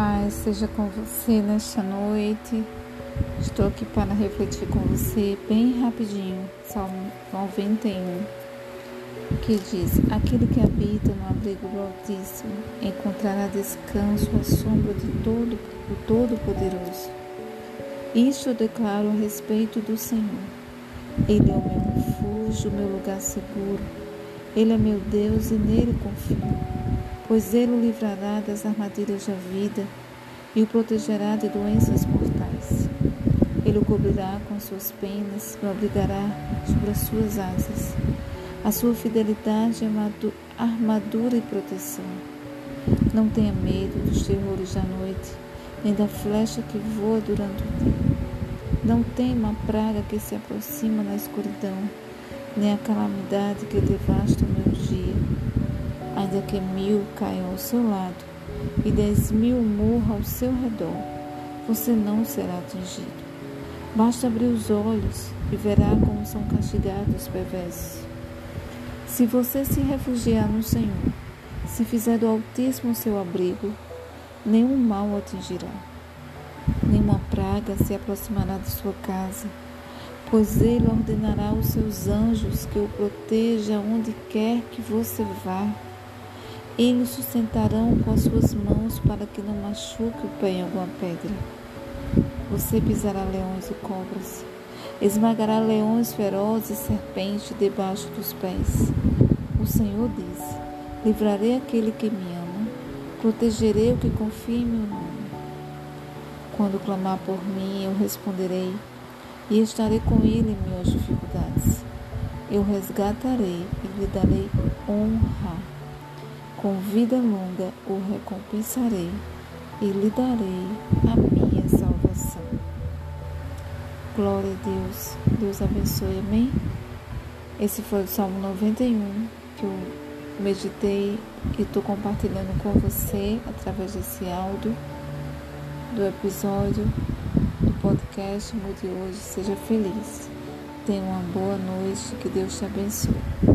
paz seja com você nesta noite. Estou aqui para refletir com você bem rapidinho. Salmo 91, que diz: Aquele que habita no abrigo do Altíssimo encontrará descanso à sombra de todo o Todo-Poderoso. Isto declaro a respeito do Senhor. Ele é o meu refúgio, meu lugar seguro. Ele é meu Deus e nele confio pois ele o livrará das armadilhas da vida e o protegerá de doenças mortais. Ele o cobrirá com suas penas e o abrigará sobre as suas asas. A sua fidelidade é armadura e proteção. Não tenha medo dos terrores da noite, nem da flecha que voa durante o dia. Não tema a praga que se aproxima na escuridão, nem a calamidade que devasta o meu dia ainda que mil caiam ao seu lado e dez mil morram ao seu redor, você não será atingido. Basta abrir os olhos e verá como são castigados os perversos. Se você se refugiar no Senhor, se fizer do Altíssimo seu abrigo, nenhum mal o atingirá, nenhuma praga se aproximará de sua casa, pois ele ordenará aos seus anjos que o protejam onde quer que você vá. Eles sustentarão com as suas mãos para que não machuque o pé em alguma pedra. Você pisará leões e cobras, esmagará leões ferozes e serpentes debaixo dos pés. O Senhor diz: Livrarei aquele que me ama, protegerei o que confia em meu nome. Quando clamar por mim, eu responderei e estarei com ele em minhas dificuldades. Eu resgatarei e lhe darei honra. Com vida longa o recompensarei e lhe darei a minha salvação. Glória a Deus. Deus abençoe. Amém? Esse foi o Salmo 91 que eu meditei e estou compartilhando com você através desse áudio do episódio do podcast Mude Hoje. Seja feliz. Tenha uma boa noite. Que Deus te abençoe.